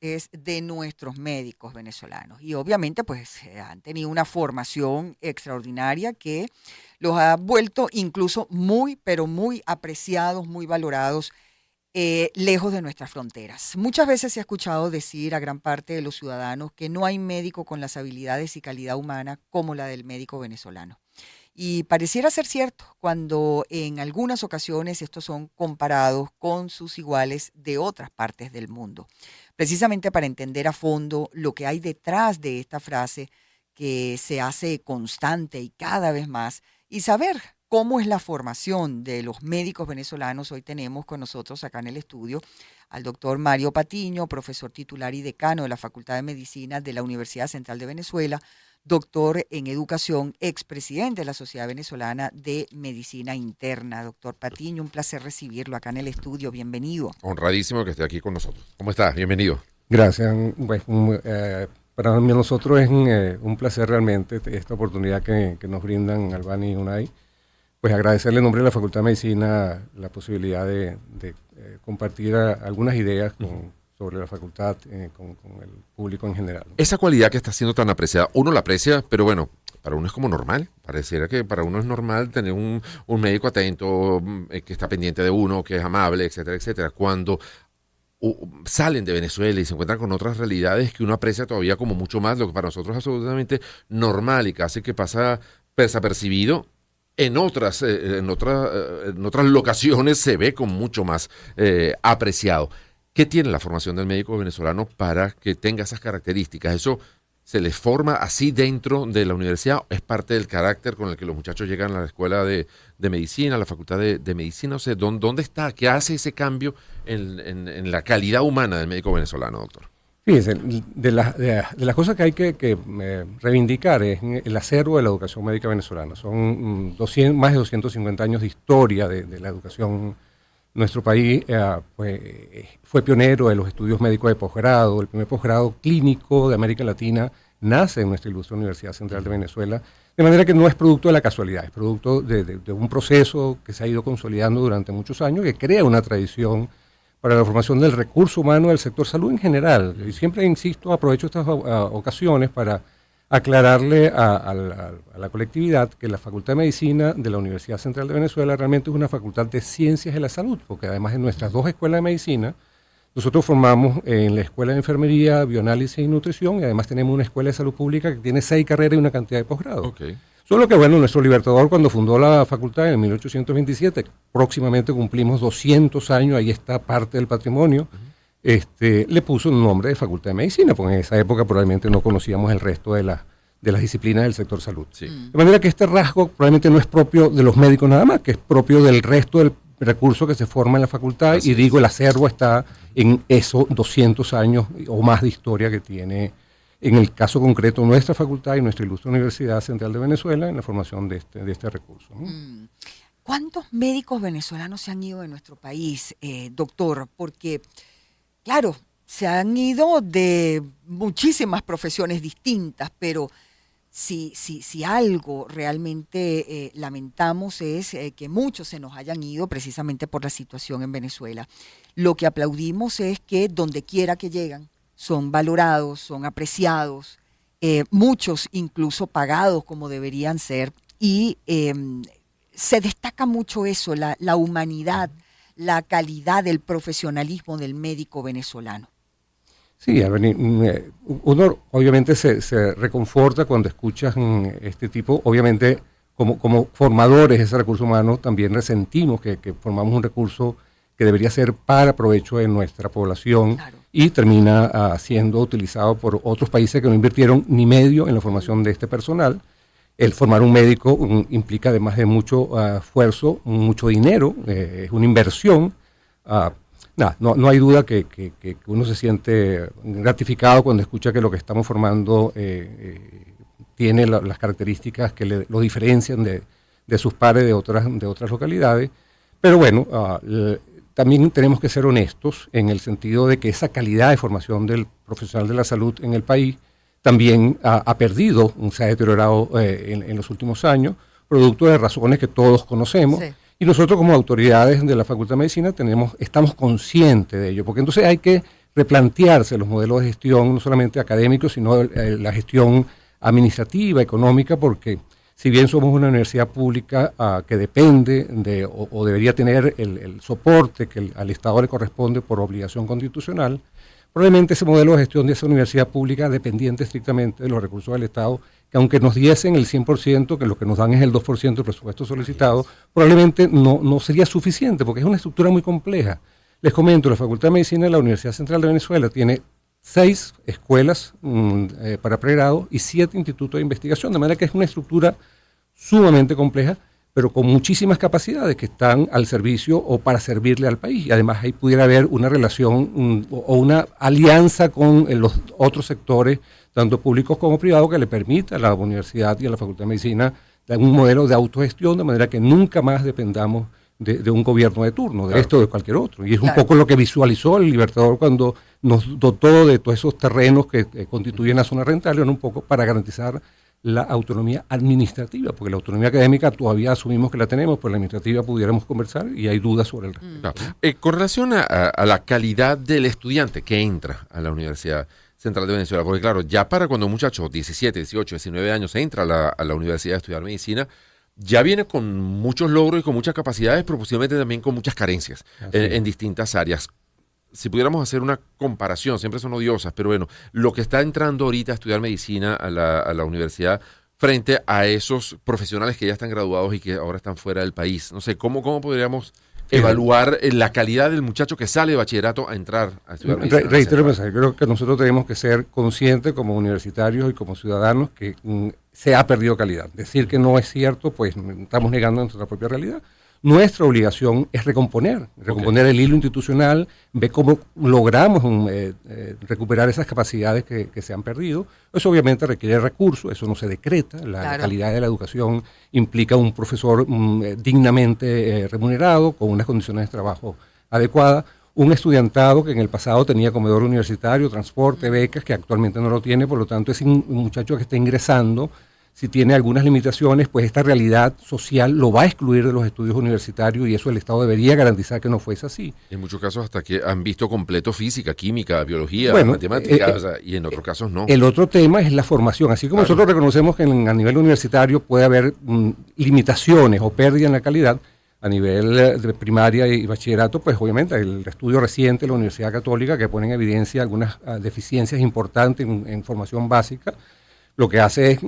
es de nuestros médicos venezolanos. Y obviamente pues han tenido una formación extraordinaria que los ha vuelto incluso muy, pero muy apreciados, muy valorados eh, lejos de nuestras fronteras. Muchas veces se ha escuchado decir a gran parte de los ciudadanos que no hay médico con las habilidades y calidad humana como la del médico venezolano. Y pareciera ser cierto cuando en algunas ocasiones estos son comparados con sus iguales de otras partes del mundo. Precisamente para entender a fondo lo que hay detrás de esta frase que se hace constante y cada vez más y saber cómo es la formación de los médicos venezolanos. Hoy tenemos con nosotros acá en el estudio al doctor Mario Patiño, profesor titular y decano de la Facultad de Medicina de la Universidad Central de Venezuela, doctor en educación, expresidente de la Sociedad Venezolana de Medicina Interna. Doctor Patiño, un placer recibirlo acá en el estudio. Bienvenido. Honradísimo que esté aquí con nosotros. ¿Cómo está? Bienvenido. Gracias. Pues, eh, para nosotros es eh, un placer realmente esta oportunidad que, nos brindan Albani y Unai. Pues agradecerle en nombre de la Facultad de Medicina la posibilidad de, eh, compartir algunas ideas con, sobre la facultad eh, con, el público en general. Esa cualidad que está siendo tan apreciada, uno la aprecia, pero bueno, para uno es como normal. Pareciera que para uno es normal tener un, médico atento, mm, eh, que está pendiente de uno, que es amable, etcétera, etcétera. Cuando salen de Venezuela y se encuentran con otras realidades que uno aprecia todavía como mucho más, lo que para nosotros es absolutamente normal y casi que pasa desapercibido, en otras, eh, en, otras, en otras locaciones se ve con mucho más apreciado. ¿Qué tiene la formación del médico venezolano para que tenga esas características? ¿Eso se les forma así dentro de la universidad? ¿Es parte del carácter con el que los muchachos llegan a la escuela de, medicina, a la facultad de, medicina? O sea, ¿dónde, está? ¿Qué hace ese cambio en, la calidad humana del médico venezolano, doctor? Fíjense, de, las cosas que hay que, eh, reivindicar es el acervo de la educación médica venezolana. Son 200, mm, más de 250 años de historia de, la educación nuestro país eh, pues, fue pionero de los estudios médicos de posgrado. El primer posgrado clínico de América Latina nace en nuestra ilustre Universidad Central de Venezuela. De manera que no es producto de la casualidad, es producto de, un proceso que se ha ido consolidando durante muchos años, que crea una tradición para la formación del recurso humano del sector salud en general. Y siempre insisto, aprovecho estas ocasiones para aclararle a, la colectividad que la Facultad de Medicina de la Universidad Central de Venezuela realmente es una facultad de ciencias de la salud, porque además en nuestras dos escuelas de medicina, nosotros formamos en la Escuela de Enfermería, Bioanálisis y Nutrición, y además tenemos una escuela de salud pública que tiene seis carreras y una cantidad de posgrado. Solo que, bueno, nuestro libertador cuando fundó la facultad en 1827, próximamente cumplimos 200 años, ahí está parte del patrimonio este, le puso un nombre de Facultad de Medicina, porque en esa época probablemente no conocíamos el resto de, de las disciplinas del sector salud. De manera que este rasgo probablemente no es propio de los médicos nada más, que es propio del resto del recurso que se forma en la facultad, y digo, el acervo está en esos 200 años o más de historia que tiene, en el caso concreto, nuestra facultad y nuestra ilustre Universidad Central de Venezuela en la formación de este, de este recurso. Mm. ¿Cuántos médicos venezolanos se han ido de nuestro país, eh, doctor? Porque claro, se han ido de muchísimas profesiones distintas, pero si, si, si algo realmente eh, lamentamos es eh, que muchos se nos hayan ido precisamente por la situación en Venezuela. Lo que aplaudimos es que donde quiera que llegan son valorados, son apreciados, eh, muchos incluso pagados como deberían ser, y em, se destaca mucho eso, la, la humanidad la calidad del profesionalismo del médico venezolano. Sí, eh, uno obviamente se, reconforta cuando escuchas mm, este tipo, obviamente como, como formadores de ese recurso humano también resentimos que, formamos un recurso que debería ser para provecho de nuestra población y termina ah, siendo utilizado por otros países que no invirtieron ni medio en la formación de este personal el formar un médico implica además de mucho ah, esfuerzo, mucho dinero, eh, es una inversión. Uh, no, no, hay duda que, uno se siente gratificado cuando escucha que lo que estamos formando eh, eh, tiene las características que lo diferencian de, sus pares de otras, de otras localidades. Pero bueno, ah, también tenemos que ser honestos en el sentido de que esa calidad de formación del profesional de la salud en el país también ha, perdido, se ha deteriorado eh, en, los últimos años, producto de razones que todos conocemos. Y nosotros como autoridades de la Facultad de Medicina tenemos, estamos conscientes de ello, porque entonces hay que replantearse los modelos de gestión, no solamente académicos, sino eh, la gestión administrativa, económica, porque si bien somos una universidad pública ah, que depende de o, debería tener el, soporte que al Estado le corresponde por obligación constitucional, probablemente ese modelo de gestión de esa universidad pública dependiente estrictamente de los recursos del Estado, que aunque nos diesen el 100%, que lo que nos dan es el 2% del presupuesto solicitado, probablemente no, no sería suficiente, porque es una estructura muy compleja. Les comento, la Facultad de Medicina de la Universidad Central de Venezuela tiene seis escuelas mm, eh, para pregrado y siete institutos de investigación, de manera que es una estructura sumamente compleja, pero con muchísimas capacidades que están al servicio o para servirle al país. Y además ahí pudiera haber una relación o una alianza con eh, los otros sectores, tanto públicos como privados, que le permita a la universidad y a la Facultad de Medicina un modelo de autogestión, de manera que nunca más dependamos de, un gobierno de turno, de esto o de cualquier otro. Y es un poco lo que visualizó el Libertador cuando nos dotó de todos esos terrenos que, constituyen la zona rentable, un poco para garantizar la autonomía administrativa, porque la autonomía académica todavía asumimos que la tenemos, pues la administrativa pudiéramos conversar y hay dudas sobre el respecto. Eh, con relación a, la calidad del estudiante que entra a la Universidad Central de Venezuela, porque claro, ya para cuando un muchacho 17, 18, 19 años entra a la, a la universidad a estudiar medicina, ya viene con muchos logros y con muchas capacidades, pero posiblemente también con muchas carencias en, distintas áreas. Si pudiéramos hacer una comparación, siempre son odiosas, pero bueno, lo que está entrando ahorita a estudiar medicina a la, a la universidad frente a esos profesionales que ya están graduados y que ahora están fuera del país. No sé, ¿cómo, cómo podríamos evaluar eh, la calidad del muchacho que sale de bachillerato a entrar a estudiar medicina? reitero el creo que nosotros tenemos que ser conscientes como universitarios y como ciudadanos que mm, se ha perdido calidad. Decir que no es cierto, pues estamos negando nuestra propia realidad. Nuestra obligación es recomponer, recomponer el hilo institucional, ver cómo logramos eh, eh, recuperar esas capacidades que, se han perdido. Eso obviamente requiere recursos, eso no se decreta. La calidad de la educación implica un profesor mm, eh, dignamente remunerado, con unas condiciones de trabajo adecuadas un estudiantado que en el pasado tenía comedor universitario, transporte, becas, que actualmente no lo tiene, por lo tanto es un muchacho que está ingresando si tiene algunas limitaciones, pues esta realidad social lo va a excluir de los estudios universitarios y eso el Estado debería garantizar que no fuese así. En muchos casos hasta que han visto completo física, química, biología, matemáticas, eh, y en otros casos no. El otro tema es la formación. Así como nosotros reconocemos que a nivel universitario puede haber mm, limitaciones o pérdida en la calidad, a nivel eh, de primaria y bachillerato, pues obviamente el estudio reciente de la Universidad Católica que pone en evidencia algunas ah, deficiencias importantes en formación básica, lo que hace es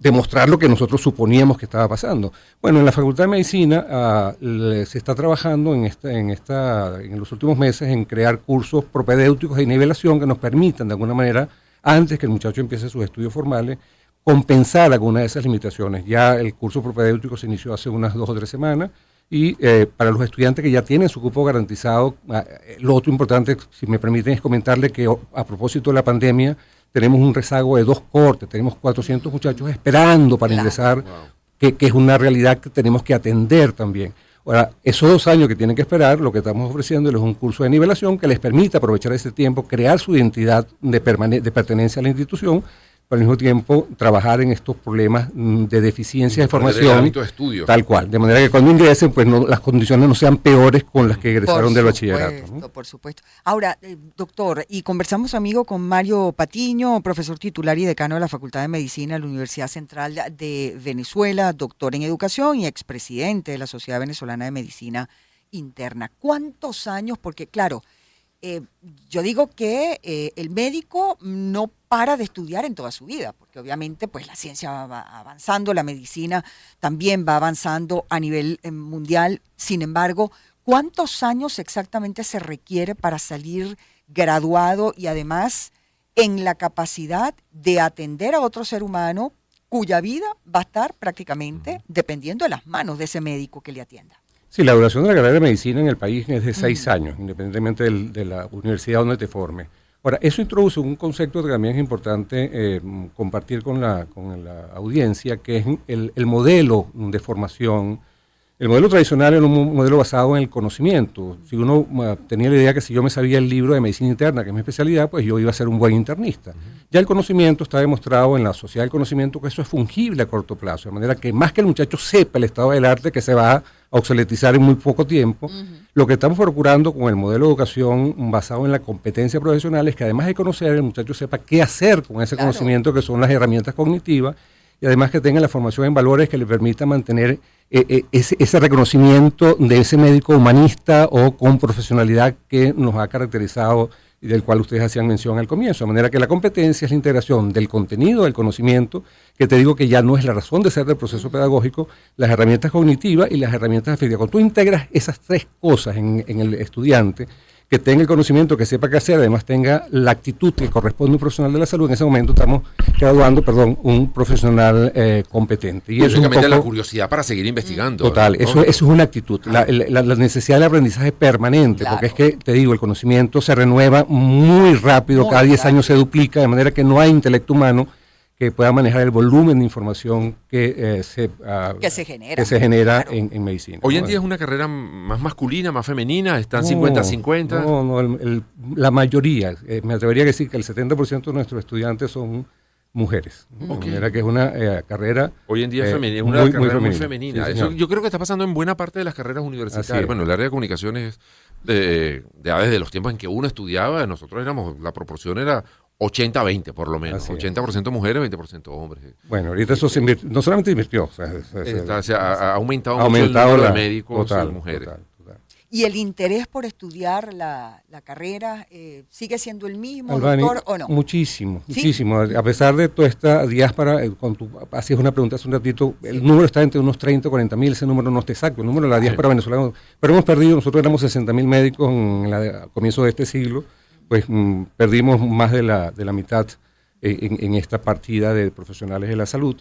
demostrar lo que nosotros suponíamos que estaba pasando. Bueno, en la Facultad de Medicina ah, se está trabajando en, esta, en, esta, en los últimos meses en crear cursos propedéuticos de nivelación que nos permitan, de alguna manera, antes que el muchacho empiece sus estudios formales, compensar alguna de esas limitaciones. Ya el curso propedéutico se inició hace unas dos o tres semanas y eh, para los estudiantes que ya tienen su cupo garantizado, ah, lo otro importante, si me permiten, es comentarle que a propósito de la pandemia, tenemos un rezago de dos cortes, tenemos 400 muchachos esperando para ingresar, que, es una realidad que tenemos que atender también. Ahora, esos dos años que tienen que esperar, lo que estamos ofreciendo es un curso de nivelación que les permita aprovechar ese tiempo, crear su identidad de, de pertenencia a la institución al mismo tiempo trabajar en estos problemas mm, de deficiencia de formación, tal cual, de manera que cuando ingresen, pues no, las condiciones no sean peores con las que egresaron del bachillerato. Por supuesto. Ahora, eh, doctor, y conversamos, amigo, con Mario Patiño, profesor titular y decano de la Facultad de Medicina de la Universidad Central de Venezuela, doctor en educación y expresidente de la Sociedad Venezolana de Medicina Interna. ¿Cuántos años? Porque, claro, eh, yo digo que eh, el médico no para de estudiar en toda su vida, porque obviamente pues la ciencia va avanzando, la medicina también va avanzando a nivel eh, mundial. Sin embargo, ¿cuántos años exactamente se requiere para salir graduado y además en la capacidad de atender a otro ser humano cuya vida va a estar prácticamente dependiendo de las manos de ese médico que le atienda? Sí, la duración de la carrera de medicina en el país es de seis mm. años, independientemente de la universidad donde te forme. Ahora, eso introduce un concepto que también es importante eh, compartir con la, con la audiencia, que es el, el, modelo de formación. El modelo tradicional era un modelo basado en el conocimiento. Si uno tenía la idea que si yo me sabía el libro de medicina interna, que es mi especialidad, pues yo iba a ser un buen internista. Ya el conocimiento está demostrado en la sociedad del conocimiento que eso es fungible a corto plazo, de manera que más que el muchacho sepa el estado del arte que se va a obsoletizar en muy poco tiempo, lo que estamos procurando con el modelo de educación basado en la competencia profesional es que además de conocer, el muchacho sepa qué hacer con ese conocimiento que son las herramientas cognitivas y además que tenga la formación en valores que le permita mantener eh, eh, ese, ese, reconocimiento de ese médico humanista o con profesionalidad que nos ha caracterizado y del cual ustedes hacían mención al comienzo. De manera que la competencia es la integración del contenido, del conocimiento, que te digo que ya no es la razón de ser del proceso pedagógico, las herramientas cognitivas y las herramientas afectivas. Cuando tú integras esas tres cosas en, en el estudiante, que tenga el conocimiento, que sepa qué hacer, además tenga la actitud que corresponde a un profesional de la salud. En ese momento estamos graduando, perdón, un profesional eh, competente. Y eso es la curiosidad para seguir investigando. Total, eso, eso es una actitud, la, necesidad de aprendizaje permanente, porque es que, te digo, el conocimiento se renueva muy rápido, cada 10 años se duplica, de manera que no hay intelecto humano que pueda manejar el volumen de información que, eh, se, ah, que se genera, que se genera en, medicina. Hoy en día es una carrera más masculina, más femenina, están 50-50. No, no, la mayoría, eh, me atrevería a decir que el 70% de nuestros estudiantes son mujeres. De manera que es una eh, carrera. Hoy en día es, femenina, una muy, carrera muy femenina. Eso yo creo que está pasando en buena parte de las carreras universitarias. Bueno, el área de comunicaciones, de, ya desde los tiempos en que uno estudiaba, nosotros éramos, la proporción era 80-20 por lo menos. 80% mujeres, 20% hombres. Bueno, ahorita eso se no solamente invirtió, o sea, ha, aumentado, mucho el número de médicos y mujeres. ¿Y el interés por estudiar la, carrera eh, sigue siendo el mismo, doctor, o no? Muchísimo, muchísimo. A pesar de toda esta diáspora, eh, cuando tú hacías una pregunta hace un ratito, el número está entre unos 30 o 40 mil, ese número no está exacto, el número de la diáspora venezolana. Pero hemos perdido, nosotros éramos 60 mil médicos en a comienzo de este siglo pues mm, perdimos más de la, de la mitad eh, en, esta partida de profesionales de la salud.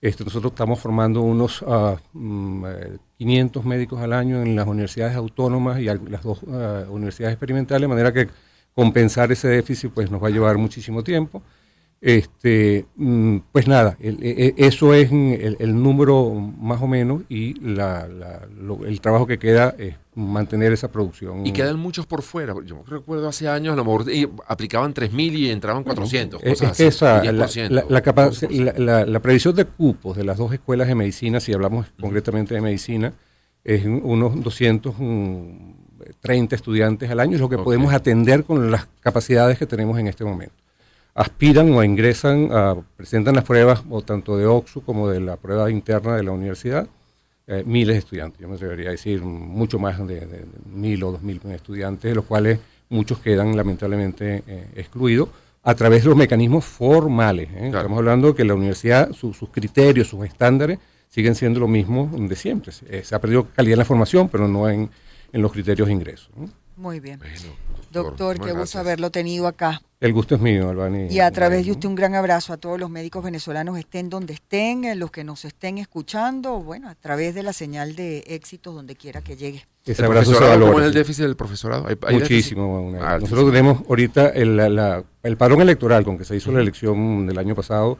Este, nosotros estamos formando unos 500 ah, mm, médicos al año en las universidades autónomas y las dos ah, universidades experimentales, de manera que compensar ese déficit pues nos va a llevar muchísimo tiempo. Este, mm, pues nada, e, e, eso es el, número más o menos y el trabajo que queda es mantener esa producción. Y quedan muchos por fuera. Yo recuerdo hace años, a lo mejor aplicaban 3.000 y entraban 400. es que esa, la, la, previsión de cupos de las dos escuelas de medicina, si hablamos concretamente de medicina, es unos 230 estudiantes al año, es lo que podemos atender con las capacidades que tenemos en este momento aspiran o ingresan, a, presentan las pruebas o tanto de OXU como de la prueba interna de la universidad, eh, miles de estudiantes. Yo me debería decir mucho más de, mil o dos mil estudiantes, de los cuales muchos quedan lamentablemente eh, excluidos a través de los mecanismos formales. ¿eh? Estamos hablando que la universidad, sus criterios, sus estándares siguen siendo lo mismo de siempre. Se, ha perdido calidad en la formación, pero no en, los criterios de ingreso. Muy bien. Doctor, qué gusto haberlo tenido acá. El gusto es mío, Albani. Y a través de usted un gran abrazo a todos los médicos venezolanos, estén donde estén, eh, los que nos estén escuchando, bueno, a través de la señal de éxitos donde quiera que llegue. Ese abrazo se valora. ¿Cómo es el déficit del profesorado? Muchísimo. Ah, nosotros tenemos ahorita el, el padrón electoral con que se hizo la elección del año pasado,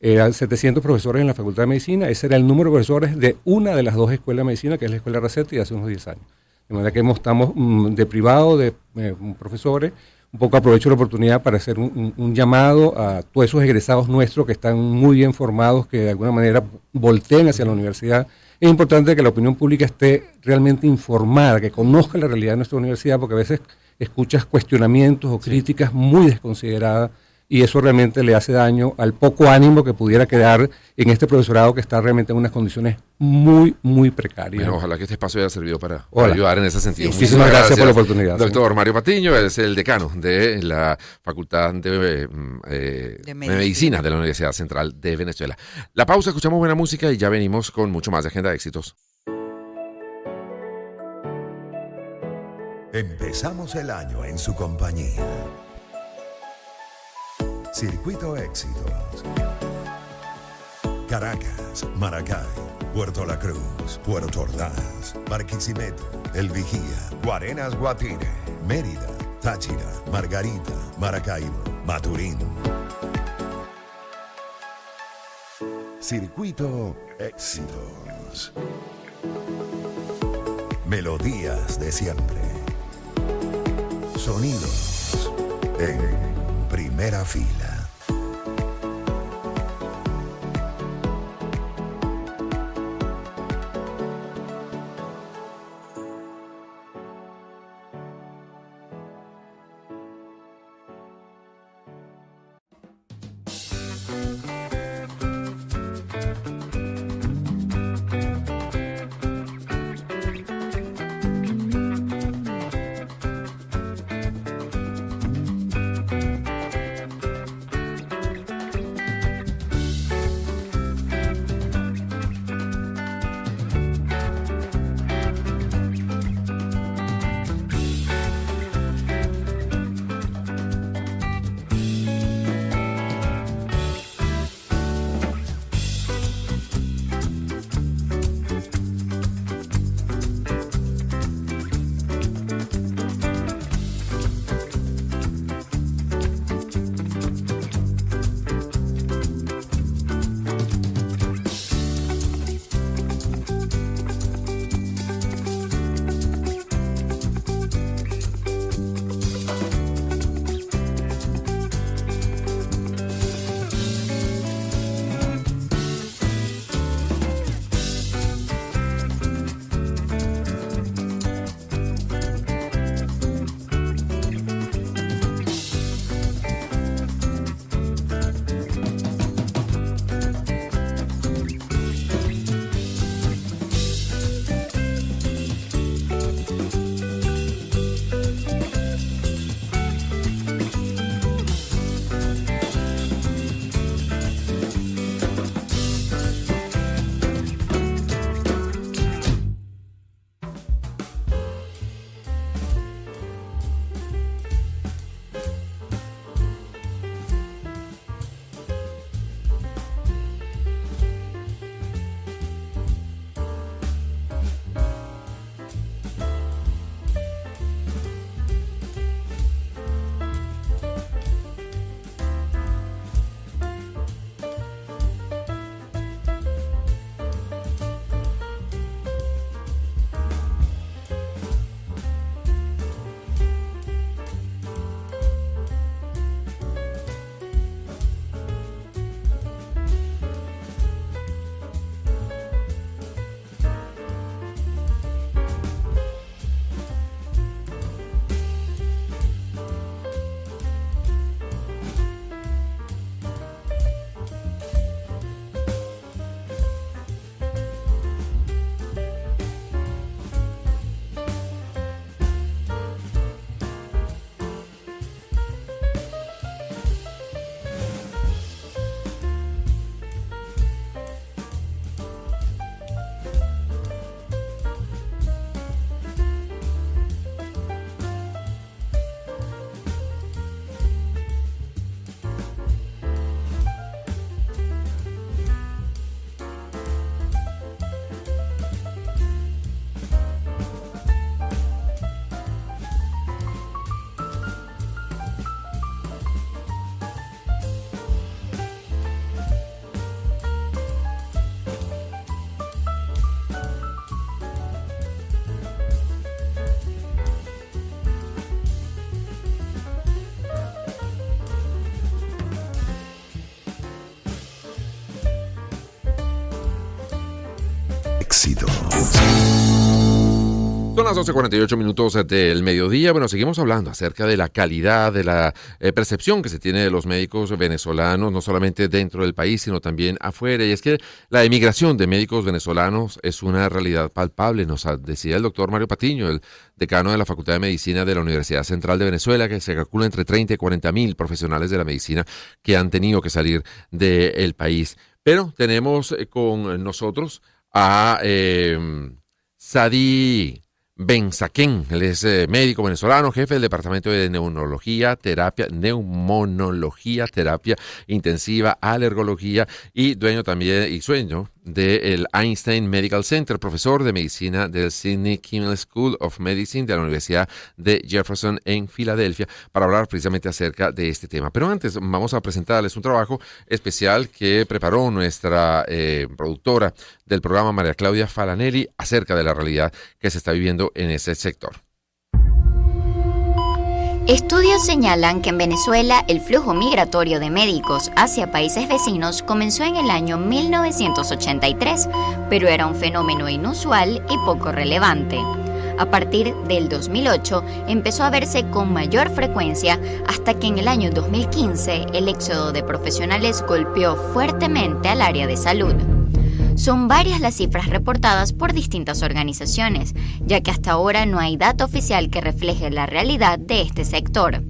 eran 700 profesores en la Facultad de Medicina, ese era el número de profesores de una de las dos escuelas de medicina, que es la Escuela Raceta, y hace unos 10 años. De manera que estamos mm, de privado, de eh, profesores, un poco aprovecho la oportunidad para hacer un, llamado a todos esos egresados nuestros que están muy bien formados, que de alguna manera volteen hacia la universidad. Es importante que la opinión pública esté realmente informada, que conozca la realidad de nuestra universidad, porque a veces escuchas cuestionamientos o críticas muy desconsideradas y eso realmente le hace daño al poco ánimo que pudiera quedar en este profesorado que está realmente en unas condiciones muy, muy precarias. ojalá que este espacio haya servido para, ayudar en ese sentido. Muchísimas gracias, por la oportunidad. Doctor Mario Patiño es el decano de la Facultad de, eh, de Medicina de la Universidad Central de Venezuela. La pausa, escuchamos buena música y ya venimos con mucho más de Agenda de Éxitos. Empezamos el año en su compañía. Circuito Éxitos. Caracas, Maracay, Puerto La Cruz, Puerto Ordaz, Barquisimeto, El Vigía, Guarenas Guatire, Mérida, Táchira, Margarita, Maracaibo, Maturín. Circuito Éxitos. Melodías de siempre. Sonidos en primera fila. Las 12.48 minutos del mediodía. Bueno, seguimos hablando acerca de la calidad, de la eh, percepción que se tiene de los médicos venezolanos, no solamente dentro del país, sino también afuera. Y es que la emigración de médicos venezolanos es una realidad palpable, nos decía el doctor Mario Patiño, el decano de la Facultad de Medicina de la Universidad Central de Venezuela, que se calcula entre 30 y 40 mil profesionales de la medicina que han tenido que salir del país. Pero tenemos eh, con nosotros a eh, Sadi Benzaquén, él es eh, médico venezolano, jefe del Departamento de Neumonología, Terapia, Neumonología, Terapia Intensiva, Alergología y dueño también y sueño del Einstein Medical Center, profesor de medicina del Sydney Kimmel School of Medicine de la Universidad de Jefferson en Filadelfia, para hablar precisamente acerca de este tema. Pero antes vamos a presentarles un trabajo especial que preparó nuestra eh, productora del programa, María Claudia Falanelli, acerca de la realidad que se está viviendo en ese sector. Estudios señalan que en Venezuela el flujo migratorio de médicos hacia países vecinos comenzó en el año 1983, pero era un fenómeno inusual y poco relevante. A partir del 2008 empezó a verse con mayor frecuencia hasta que en el año 2015 el éxodo de profesionales golpeó fuertemente al área de salud. Son varias las cifras reportadas por distintas organizaciones, ya que hasta ahora no hay dato oficial que refleje la realidad de este sector.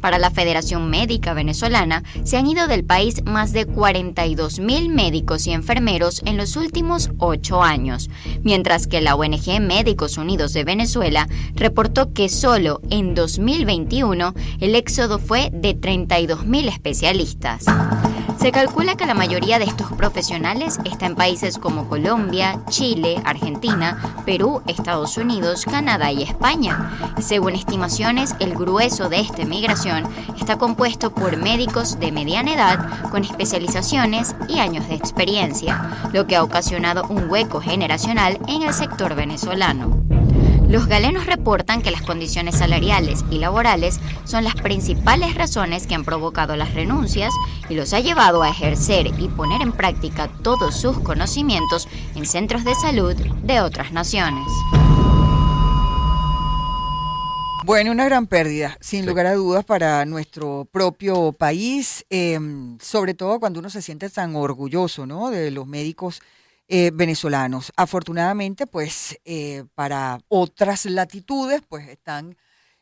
Para la Federación Médica Venezolana, se han ido del país más de 42.000 médicos y enfermeros en los últimos ocho años, mientras que la ONG Médicos Unidos de Venezuela reportó que solo en 2021 el éxodo fue de 32.000 especialistas. Se calcula que la mayoría de estos profesionales está en países como Colombia, Chile, Argentina, Perú, Estados Unidos, Canadá y España. Según estimaciones, el grueso de esta migración está compuesto por médicos de mediana edad con especializaciones y años de experiencia, lo que ha ocasionado un hueco generacional en el sector venezolano. Los galenos reportan que las condiciones salariales y laborales son las principales razones que han provocado las renuncias y los ha llevado a ejercer y poner en práctica todos sus conocimientos en centros de salud de otras naciones. Bueno, una gran pérdida, sin lugar a dudas, para nuestro propio país, em, sobre todo cuando uno se siente tan orgulloso ¿no? de los médicos eh, venezolanos. Afortunadamente, pues eh, para otras latitudes, pues están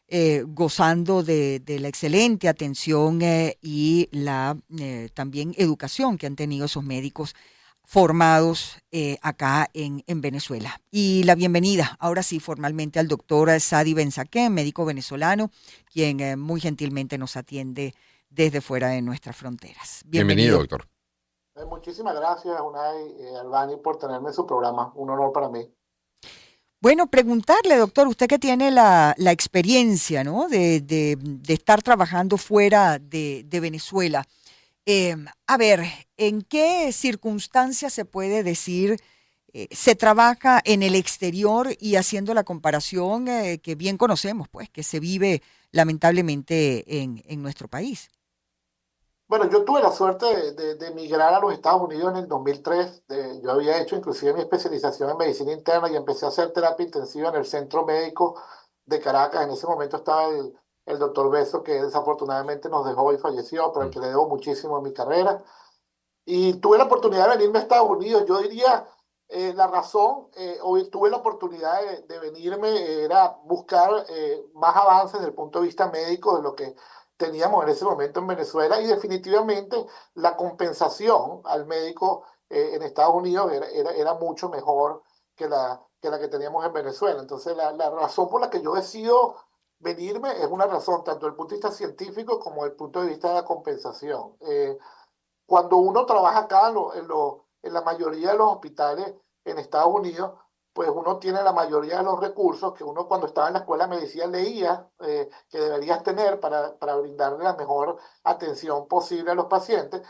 eh, gozando de, la excelente atención y la también educación que han tenido esos médicos formados acá en, en, Venezuela. Y la bienvenida, ahora sí, formalmente al doctor Sadi Benzaquén, médico venezolano, quien muy gentilmente nos atiende desde fuera de nuestras fronteras. Bienvenido doctor. Eh, muchísimas gracias, Unai eh, Albani, por tenerme en su programa. Un honor para mí. Bueno, preguntarle, doctor, usted que tiene la, experiencia ¿no? de, estar trabajando fuera de, Venezuela, em, a ver, ¿en qué circunstancias se puede decir eh, se trabaja en el exterior y haciendo la comparación que bien conocemos, pues, que se vive lamentablemente en, en nuestro país? Bueno, yo tuve la suerte de, emigrar a los Estados Unidos en el 2003. yo había hecho inclusive mi especialización en medicina interna y empecé a hacer terapia intensiva en el centro médico de Caracas. En ese momento estaba el, el doctor Beso, que desafortunadamente nos dejó y falleció, pero al que le debo muchísimo en mi carrera. Y tuve la oportunidad de venirme a Estados Unidos. Yo diría, eh, la razón, eh, hoy tuve la oportunidad de, venirme, era buscar eh, más avances desde el punto de vista médico de lo que teníamos en ese momento en Venezuela y definitivamente la compensación al médico eh, en Estados Unidos era, era, mucho mejor que la, que teníamos en Venezuela. Entonces la, razón por la que yo decido venirme es una razón tanto desde el punto de vista científico como desde el punto de vista de la compensación. Eh, cuando uno trabaja acá en, lo, en la mayoría de los hospitales en Estados Unidos, pues uno tiene la mayoría de los recursos que uno cuando estaba en la escuela de medicina leía eh, que deberías tener para, para brindarle la mejor atención posible a los pacientes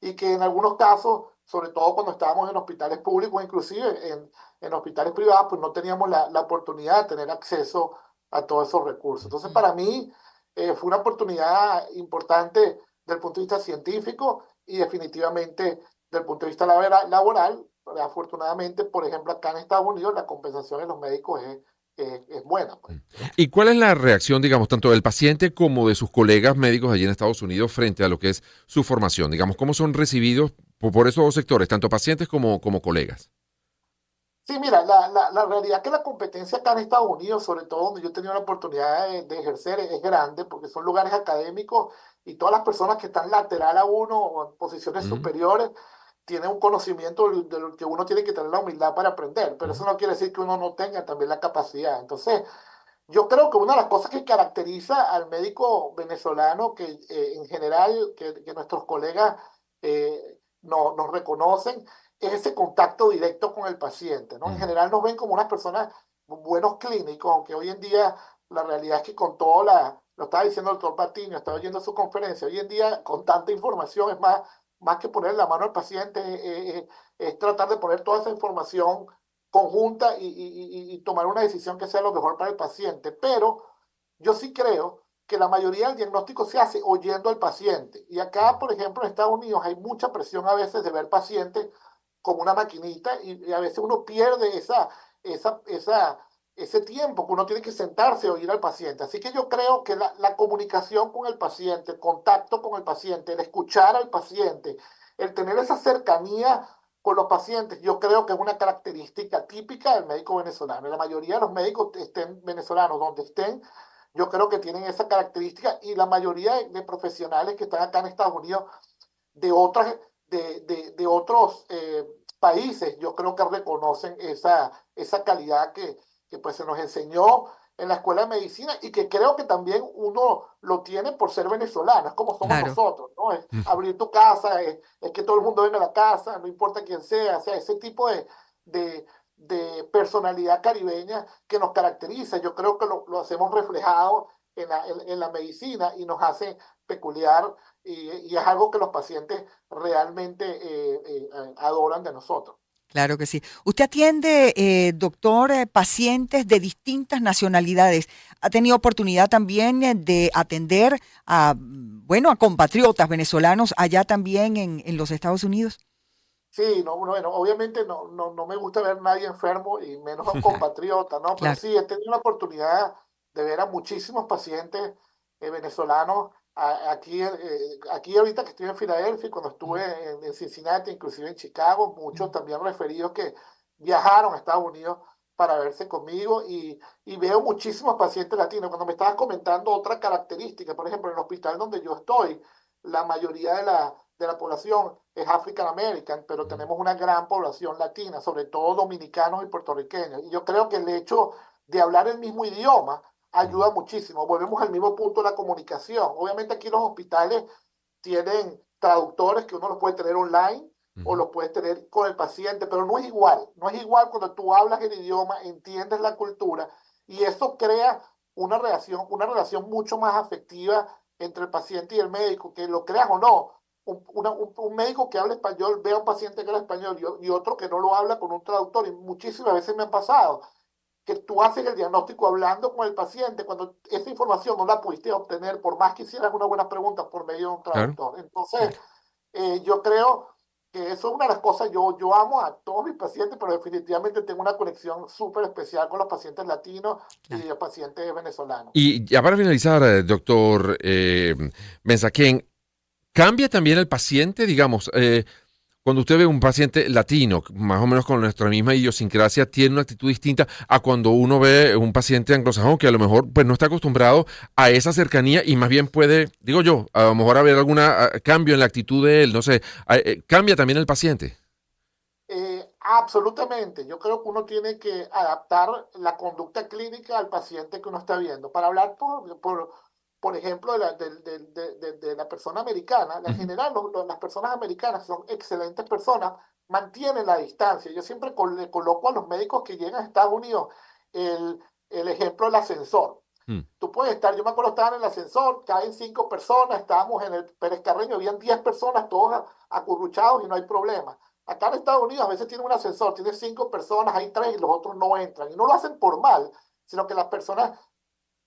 y que en algunos casos, sobre todo cuando estábamos en hospitales públicos, inclusive en, en hospitales privados, pues no teníamos la, la, oportunidad de tener acceso a todos esos recursos. Entonces, para mí eh, fue una oportunidad importante desde el punto de vista científico y definitivamente desde el punto de vista laboral afortunadamente, por ejemplo, acá en Estados Unidos la compensación de los médicos es, es, buena. Pues. ¿Y cuál es la reacción, digamos, tanto del paciente como de sus colegas médicos allí en Estados Unidos frente a lo que es su formación? Digamos, ¿cómo son recibidos por, esos dos sectores, tanto pacientes como, como colegas? Sí, mira, la, la, la, realidad es que la competencia acá en Estados Unidos, sobre todo donde yo he tenido la oportunidad de, ejercer, es grande porque son lugares académicos y todas las personas que están lateral a uno o en posiciones superiores tiene un conocimiento de lo que uno tiene que tener la humildad para aprender, pero eso no quiere decir que uno no tenga también la capacidad. Entonces, yo creo que una de las cosas que caracteriza al médico venezolano, que eh, en general, que, que nuestros colegas eh, no, nos reconocen, es ese contacto directo con el paciente. ¿no? En general nos ven como unas personas buenos clínicos, aunque hoy en día la realidad es que con toda la, lo estaba diciendo el doctor Patiño, estaba oyendo su conferencia, hoy en día con tanta información es más más que poner la mano al paciente, eh, eh, es tratar de poner toda esa información conjunta y, tomar una decisión que sea lo mejor para el paciente. Pero yo sí creo que la mayoría del diagnóstico se hace oyendo al paciente. Y acá, por ejemplo, en Estados Unidos hay mucha presión a veces de ver pacientes como una maquinita y, a veces uno pierde esa, esa, esa, ese tiempo que uno tiene que sentarse a oír al paciente. Así que yo creo que la, comunicación con el paciente, el contacto con el paciente, el escuchar al paciente, el tener esa cercanía con los pacientes, yo creo que es una característica típica del médico venezolano. La mayoría de los médicos estén venezolanos, donde estén, yo creo que tienen esa característica y la mayoría de, profesionales que están acá en Estados Unidos de, otras, de, de, de otros eh, países, yo creo que reconocen esa, esa calidad que, que pues se nos enseñó en la escuela de medicina y que creo que también uno lo tiene por ser venezolano, es como somos nosotros, ¿no? Es abrir tu casa, es, que todo el mundo venga a la casa, no importa quién sea, o sea, ese tipo de, de, de personalidad caribeña que nos caracteriza, yo creo que lo, lo hacemos reflejado en la, en, la, medicina y nos hace peculiar y, y, es algo que los pacientes realmente eh, eh, adoran de nosotros. Claro que sí. Usted atiende, eh, doctor, eh, pacientes de distintas nacionalidades. ¿Ha tenido oportunidad también eh, de atender a, bueno, a compatriotas venezolanos allá también en, en los Estados Unidos? Sí, no, bueno, obviamente no, no, no, me gusta ver a nadie enfermo y menos a un compatriota, ¿no? Pero sí, he tenido la oportunidad de ver a muchísimos pacientes venezolanos aquí, eh, aquí ahorita que estoy en Filadelfia, cuando estuve en, Cincinnati, inclusive en Chicago, muchos también referidos que viajaron a Estados Unidos para verse conmigo y, y, veo muchísimos pacientes latinos. Cuando me estabas comentando otra característica, por ejemplo, en el hospital donde yo estoy, la mayoría de la, de la población es African American, pero tenemos una gran población latina, sobre todo dominicanos y puertorriqueños. Y yo creo que el hecho de hablar el mismo idioma ayuda muchísimo. Volvemos al mismo punto de la comunicación. Obviamente aquí los hospitales tienen traductores que uno los puede tener online o los puede tener con el paciente, pero no es igual. No es igual cuando tú hablas el idioma, entiendes la cultura y eso crea una relación, una relación mucho más afectiva entre el paciente y el médico, que lo creas o no. Un, un, médico que habla español ve a un paciente que habla español y, y, otro que no lo habla con un traductor. Y muchísimas veces me han pasado que tú haces el diagnóstico hablando con el paciente cuando esa información no la pudiste obtener por más que hicieras una buena pregunta por medio de un traductor. Entonces, eh, yo creo que eso es una de las cosas, yo, yo amo a todos mis pacientes, pero definitivamente tengo una conexión súper especial con los pacientes latinos y los pacientes venezolanos. Y ya para finalizar, eh, doctor eh, ¿cambia también el paciente, digamos? Eh, cuando usted ve un paciente latino, más o menos con nuestra misma idiosincrasia, tiene una actitud distinta a cuando uno ve un paciente anglosajón que a lo mejor pues no está acostumbrado a esa cercanía y más bien puede, digo yo, a lo mejor haber algún cambio en la actitud de él, no sé, eh, cambia también el paciente. Eh, absolutamente, yo creo que uno tiene que adaptar la conducta clínica al paciente que uno está viendo. Para hablar por, por por ejemplo, de la, de, de, la persona americana, en general las personas americanas son excelentes personas, mantienen la distancia. Yo siempre le coloco a los médicos que llegan a Estados Unidos el, el ejemplo del ascensor. Mm. Tú puedes estar, yo me acuerdo, estaban en el ascensor, caen cinco personas, estábamos en el Pérez Carreño, habían diez personas, todos acurruchados y no hay problema. Acá en Estados Unidos a veces tiene un ascensor, tiene cinco personas, hay tres y los otros no entran. Y no lo hacen por mal, sino que las personas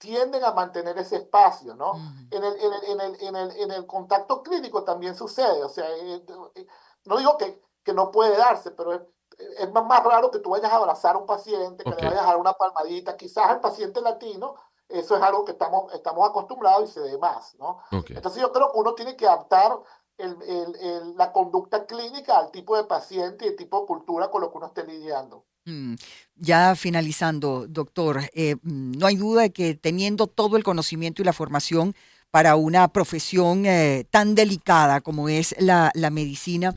tienden a mantener ese espacio, ¿no? en, el, en, el, en, el, en, el, en el contacto clínico también sucede, o sea, eh, eh, no digo que, que no puede darse, pero es más, raro que tú vayas a abrazar a un paciente, que le vayas a dar una palmadita. Quizás el paciente latino, eso es algo que estamos, estamos acostumbrados y se ve más, ¿no? Entonces yo creo que uno tiene que adaptar la conducta clínica al tipo de paciente y el tipo de cultura con lo que uno esté lidiando. Mm, ya finalizando, doctor, eh, mm, no hay duda de que teniendo todo el conocimiento y la formación para una profesión eh, tan delicada como es la, medicina,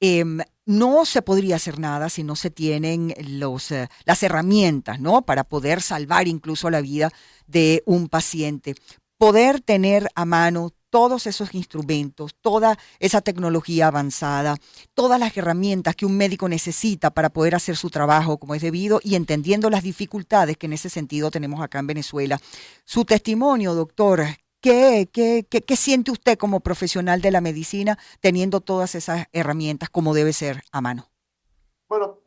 Em, no se podría hacer nada si no se tienen los, eh, las herramientas, ¿no? Para poder salvar incluso la vida de un paciente. Poder tener a mano todos esos instrumentos, toda esa tecnología avanzada, todas las herramientas que un médico necesita para poder hacer su trabajo como es debido y entendiendo las dificultades que en ese sentido tenemos acá en Venezuela. Su testimonio, doctor, ¿Qué, qué, qué, siente usted como profesional de la medicina teniendo todas esas herramientas como debe ser a mano? Bueno,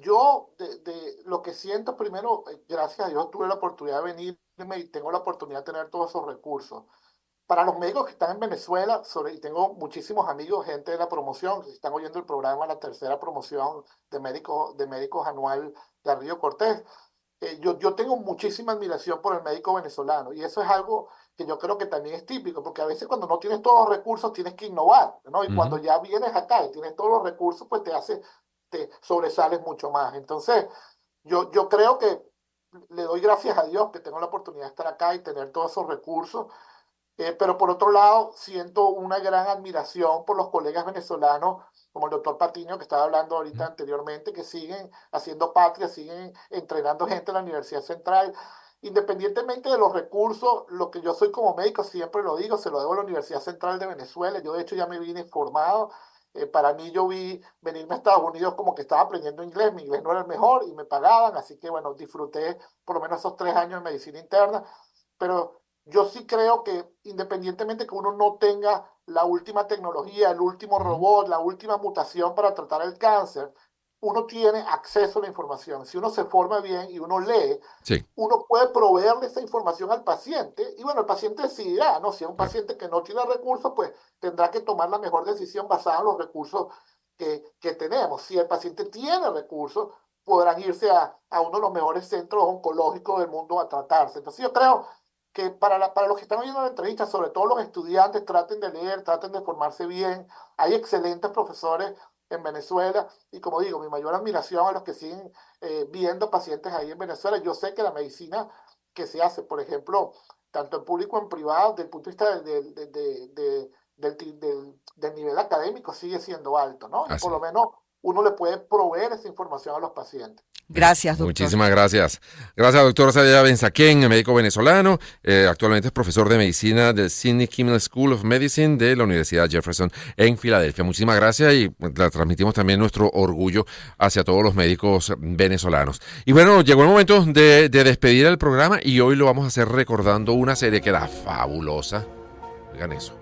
yo de, lo que siento primero, eh, gracias a Dios tuve la oportunidad de venirme y tengo la oportunidad de tener todos esos recursos. Para los médicos que están en Venezuela, sobre, y tengo muchísimos amigos, gente de la promoción, que están oyendo el programa, la tercera promoción de médicos, de médicos anual de Río Cortés, eh, yo, yo tengo muchísima admiración por el médico venezolano y eso es algo que yo creo que también es típico, porque a veces cuando no tienes todos los recursos tienes que innovar, ¿no? Y cuando ya vienes acá y tienes todos los recursos, pues te hace, te sobresales mucho más. Entonces, yo, yo creo que le doy gracias a Dios que tengo la oportunidad de estar acá y tener todos esos recursos. Eh, pero por otro lado, siento una gran admiración por los colegas venezolanos, como el doctor Patiño, que estaba hablando ahorita anteriormente, que siguen haciendo patria, siguen entrenando gente en la Universidad Central independientemente de los recursos, lo que yo soy como médico, siempre lo digo, se lo debo a la Universidad Central de Venezuela. Yo de hecho ya me vine formado. Eh, para mí yo vi venirme a Estados Unidos como que estaba aprendiendo inglés, mi inglés no era el mejor y me pagaban, así que bueno, disfruté por lo menos esos tres años de medicina interna, pero yo sí creo que independientemente que uno no tenga la última tecnología, el último robot, la última mutación para tratar el cáncer, uno tiene acceso a la información. Si uno se forma bien y uno lee, uno puede proveerle esa información al paciente y bueno, el paciente decidirá, ¿no? Si es un paciente que no tiene recursos, pues tendrá que tomar la mejor decisión basada en los recursos que, que tenemos. Si el paciente tiene recursos, podrán irse a, a, uno de los mejores centros oncológicos del mundo a tratarse. Entonces yo creo que para, la, para los que están oyendo la entrevista, sobre todo los estudiantes, traten de leer, traten de formarse bien. Hay excelentes profesores en Venezuela. Y como digo, mi mayor admiración a los que siguen eh, viendo pacientes ahí en Venezuela. Yo sé que la medicina que se hace, por ejemplo, tanto en público como en privado, desde el punto de vista del, del, del, nivel académico, sigue siendo alto, ¿no? Y por lo menos uno le puede proveer esa información a los pacientes. Gracias, doctor. Muchísimas gracias. Gracias, doctor Sadaya Benzaquén, médico venezolano. Eh, actualmente es profesor de medicina del Sidney Kimmel School of Medicine de la Universidad Jefferson en Filadelfia. Muchísimas gracias y pues, la transmitimos también nuestro orgullo hacia todos los médicos venezolanos. Y bueno, llegó el momento de, de despedir el programa y hoy lo vamos a hacer recordando una serie que era fabulosa. Oigan eso.